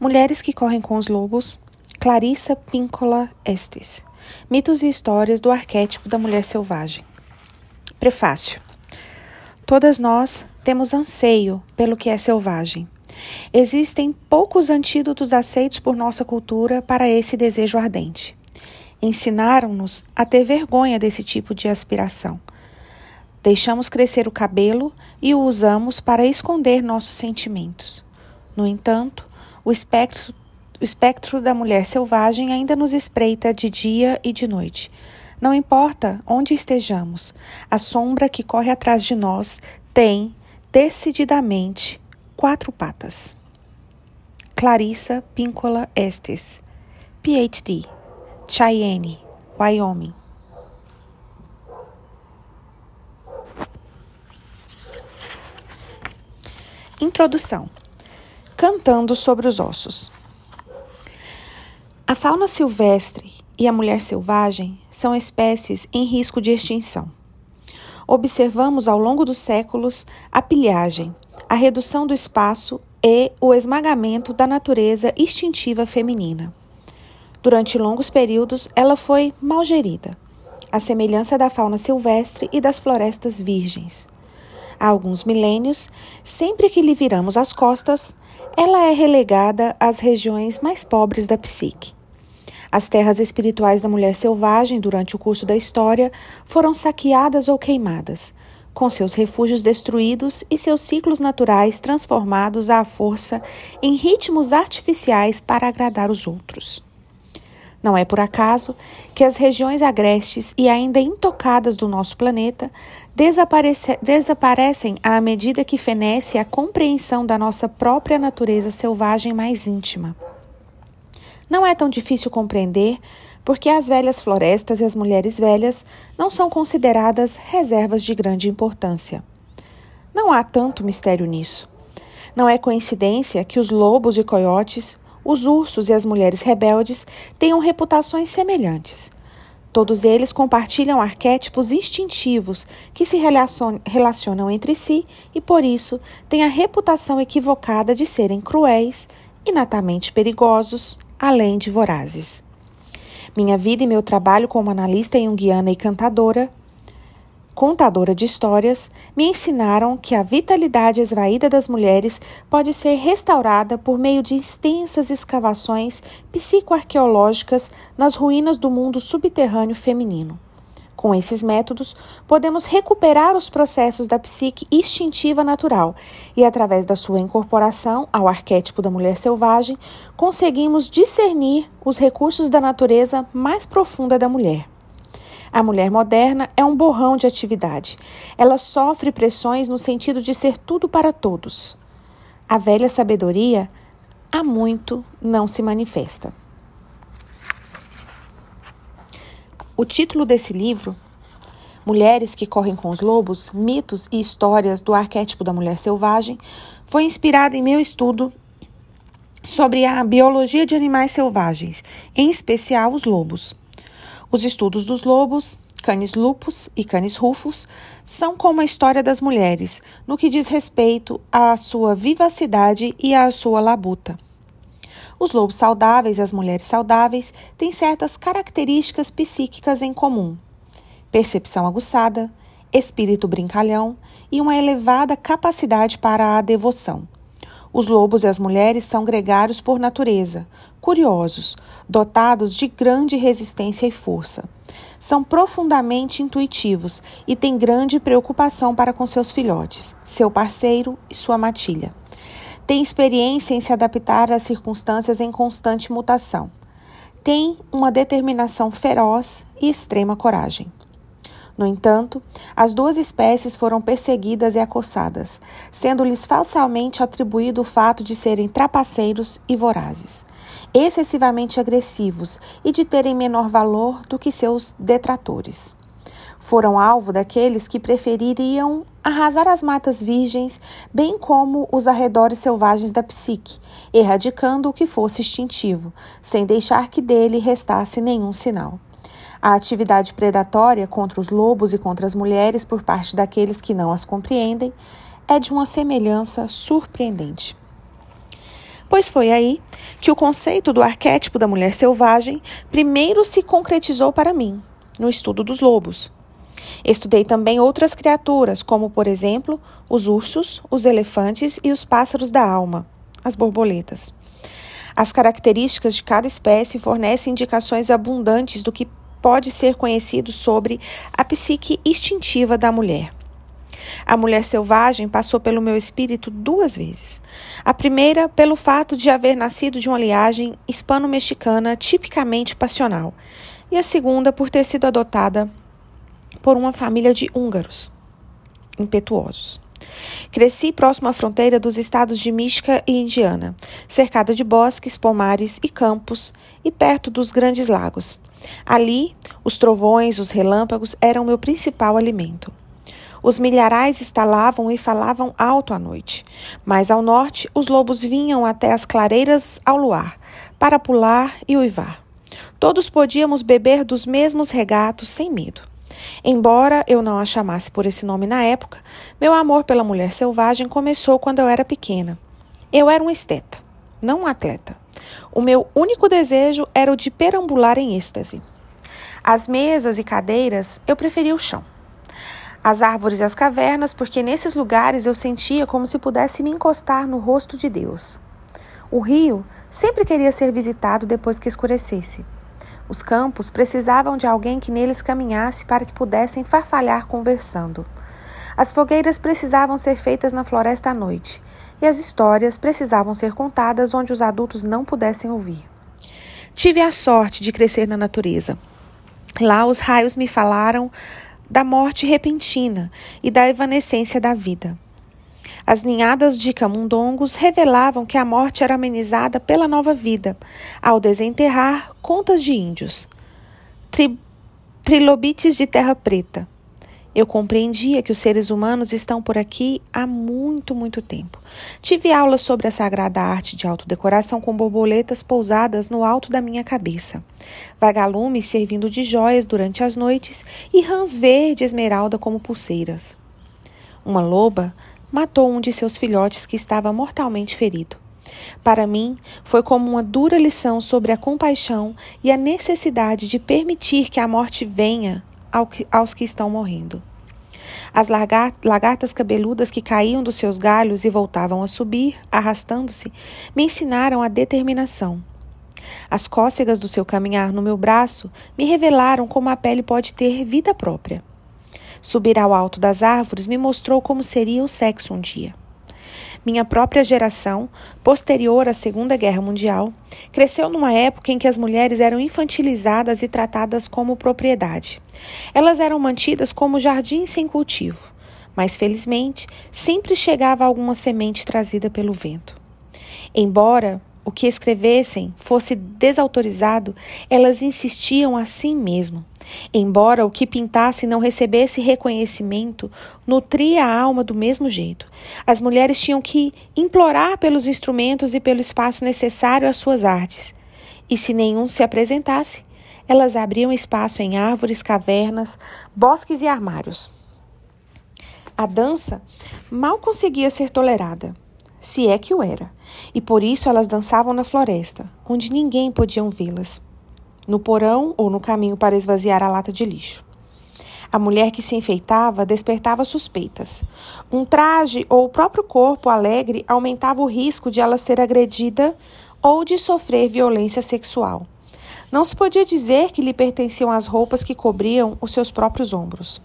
Mulheres que correm com os lobos, Clarissa Píncola Estes. Mitos e histórias do arquétipo da mulher selvagem. Prefácio. Todas nós temos anseio pelo que é selvagem. Existem poucos antídotos aceitos por nossa cultura para esse desejo ardente. Ensinaram-nos a ter vergonha desse tipo de aspiração. Deixamos crescer o cabelo e o usamos para esconder nossos sentimentos. No entanto, o espectro, o espectro da mulher selvagem ainda nos espreita de dia e de noite. Não importa onde estejamos, a sombra que corre atrás de nós tem, decididamente, quatro patas. Clarissa Píncola Estes, PhD, Cheyenne, Wyoming. Introdução cantando sobre os ossos. A fauna silvestre e a mulher selvagem são espécies em risco de extinção. Observamos ao longo dos séculos a pilhagem, a redução do espaço e o esmagamento da natureza instintiva feminina. Durante longos períodos, ela foi mal gerida, à semelhança da fauna silvestre e das florestas virgens. Há alguns milênios, sempre que lhe viramos as costas, ela é relegada às regiões mais pobres da psique. As terras espirituais da mulher selvagem, durante o curso da história, foram saqueadas ou queimadas, com seus refúgios destruídos e seus ciclos naturais transformados à força em ritmos artificiais para agradar os outros. Não é por acaso que as regiões agrestes e ainda intocadas do nosso planeta desaparece, desaparecem à medida que fenece a compreensão da nossa própria natureza selvagem mais íntima. Não é tão difícil compreender porque as velhas florestas e as mulheres velhas não são consideradas reservas de grande importância. Não há tanto mistério nisso. Não é coincidência que os lobos e coiotes os ursos e as mulheres rebeldes tenham reputações semelhantes. Todos eles compartilham arquétipos instintivos que se relacionam entre si e, por isso, têm a reputação equivocada de serem cruéis, inatamente perigosos, além de vorazes. Minha vida e meu trabalho como analista junguiana e cantadora contadora de histórias, me ensinaram que a vitalidade esvaída das mulheres pode ser restaurada por meio de extensas escavações psicoarqueológicas nas ruínas do mundo subterrâneo feminino. Com esses métodos, podemos recuperar os processos da psique instintiva natural e, através da sua incorporação ao arquétipo da mulher selvagem, conseguimos discernir os recursos da natureza mais profunda da mulher. A mulher moderna é um borrão de atividade. Ela sofre pressões no sentido de ser tudo para todos. A velha sabedoria há muito não se manifesta. O título desse livro, Mulheres que Correm com os Lobos: Mitos e Histórias do Arquétipo da Mulher Selvagem, foi inspirado em meu estudo sobre a biologia de animais selvagens, em especial os lobos. Os estudos dos lobos, canis lupus e canis rufus, são como a história das mulheres, no que diz respeito à sua vivacidade e à sua labuta. Os lobos saudáveis e as mulheres saudáveis têm certas características psíquicas em comum: percepção aguçada, espírito brincalhão e uma elevada capacidade para a devoção. Os lobos e as mulheres são gregários por natureza, curiosos, dotados de grande resistência e força. São profundamente intuitivos e têm grande preocupação para com seus filhotes, seu parceiro e sua matilha. Têm experiência em se adaptar às circunstâncias em constante mutação. Têm uma determinação feroz e extrema coragem. No entanto, as duas espécies foram perseguidas e acossadas, sendo-lhes falsamente atribuído o fato de serem trapaceiros e vorazes, excessivamente agressivos e de terem menor valor do que seus detratores. Foram alvo daqueles que prefeririam arrasar as matas virgens, bem como os arredores selvagens da psique, erradicando o que fosse instintivo, sem deixar que dele restasse nenhum sinal. A atividade predatória contra os lobos e contra as mulheres por parte daqueles que não as compreendem é de uma semelhança surpreendente. pois foi aí que o conceito do arquétipo da mulher selvagem primeiro se concretizou para mim, no estudo dos lobos. Estudei também outras criaturas, como, por exemplo, os ursos, os elefantes e os pássaros da alma, as borboletas. As características de cada espécie fornecem indicações abundantes do que pode ser conhecido sobre a psique instintiva da mulher. A mulher selvagem passou pelo meu espírito duas vezes. A primeira, pelo fato de haver nascido de uma linhagem hispano-mexicana tipicamente passional, e a segunda, por ter sido adotada por uma família de húngaros impetuosos. Cresci próximo à fronteira dos estados de Michigan e Indiana, cercada de bosques, pomares e campos e perto dos grandes lagos. Ali, os trovões, os relâmpagos eram meu principal alimento. Os milharais estalavam e falavam alto à noite, mas ao norte os lobos vinham até as clareiras ao luar, para pular e uivar. Todos podíamos beber dos mesmos regatos sem medo. Embora eu não a chamasse por esse nome na época, meu amor pela mulher selvagem começou quando eu era pequena. Eu era um esteta, não um atleta. O meu único desejo era o de perambular em êxtase. As mesas e cadeiras eu preferia o chão. As árvores e as cavernas, porque nesses lugares eu sentia como se pudesse me encostar no rosto de Deus. O rio sempre queria ser visitado depois que escurecesse. Os campos precisavam de alguém que neles caminhasse para que pudessem farfalhar conversando. As fogueiras precisavam ser feitas na floresta à noite, e as histórias precisavam ser contadas onde os adultos não pudessem ouvir. Tive a sorte de crescer na natureza. Lá os raios me falaram da morte repentina e da evanescência da vida. As ninhadas de camundongos revelavam que a morte era amenizada pela nova vida, ao desenterrar contas de índios. Tri trilobites de terra preta. Eu compreendia que os seres humanos estão por aqui há muito, muito tempo. Tive aulas sobre a sagrada arte de autodecoração com borboletas pousadas no alto da minha cabeça, vagalumes servindo de joias durante as noites e rãs verde esmeralda como pulseiras. Uma loba matou um de seus filhotes que estava mortalmente ferido. Para mim, foi como uma dura lição sobre a compaixão e a necessidade de permitir que a morte venha aos que estão morrendo. As lagartas cabeludas que caíam dos seus galhos e voltavam a subir, arrastando-se, me ensinaram a determinação. As cócegas do seu caminhar no meu braço me revelaram como a pele pode ter vida própria. Subir ao alto das árvores me mostrou como seria o sexo um dia. Minha própria geração, posterior à Segunda Guerra Mundial, cresceu numa época em que as mulheres eram infantilizadas e tratadas como propriedade. Elas eram mantidas como jardins sem cultivo, mas felizmente sempre chegava alguma semente trazida pelo vento. Embora o que escrevessem fosse desautorizado, elas insistiam assim mesmo. Embora o que pintasse não recebesse reconhecimento, nutria a alma do mesmo jeito. As mulheres tinham que implorar pelos instrumentos e pelo espaço necessário às suas artes. E se nenhum se apresentasse, elas abriam espaço em árvores, cavernas, bosques e armários. A dança mal conseguia ser tolerada, se é que o era, e por isso elas dançavam na floresta, onde ninguém podia vê-las no porão ou no caminho para esvaziar a lata de lixo. A mulher que se enfeitava despertava suspeitas. Um traje ou o próprio corpo alegre aumentava o risco de ela ser agredida ou de sofrer violência sexual. Não se podia dizer que lhe pertenciam as roupas que cobriam os seus próprios ombros.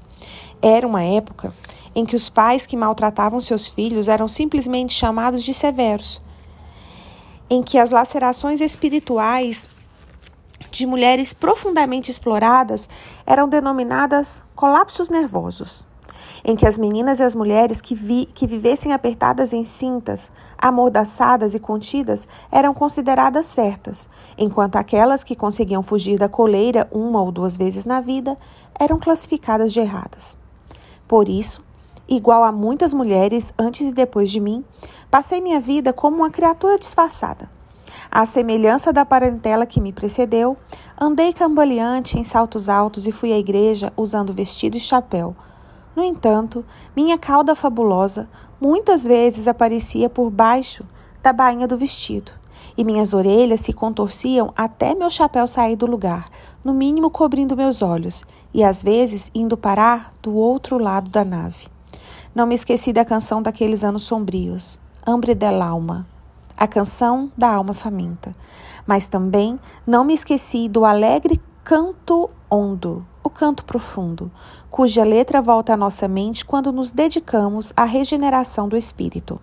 Era uma época em que os pais que maltratavam seus filhos eram simplesmente chamados de severos, em que as lacerações espirituais de mulheres profundamente exploradas eram denominadas colapsos nervosos, em que as meninas e as mulheres que, vi, que vivessem apertadas em cintas, amordaçadas e contidas eram consideradas certas, enquanto aquelas que conseguiam fugir da coleira uma ou duas vezes na vida eram classificadas de erradas. Por isso, igual a muitas mulheres antes e depois de mim, passei minha vida como uma criatura disfarçada à semelhança da parentela que me precedeu, andei cambaleante em saltos altos e fui à igreja usando vestido e chapéu. No entanto, minha cauda fabulosa muitas vezes aparecia por baixo da bainha do vestido, e minhas orelhas se contorciam até meu chapéu sair do lugar, no mínimo cobrindo meus olhos, e às vezes indo parar do outro lado da nave. Não me esqueci da canção daqueles anos sombrios, Hambre dell'Alma, a canção da alma faminta. Mas também não me esqueci do alegre canto ondo, o canto profundo, cuja letra volta à nossa mente quando nos dedicamos à regeneração do espírito.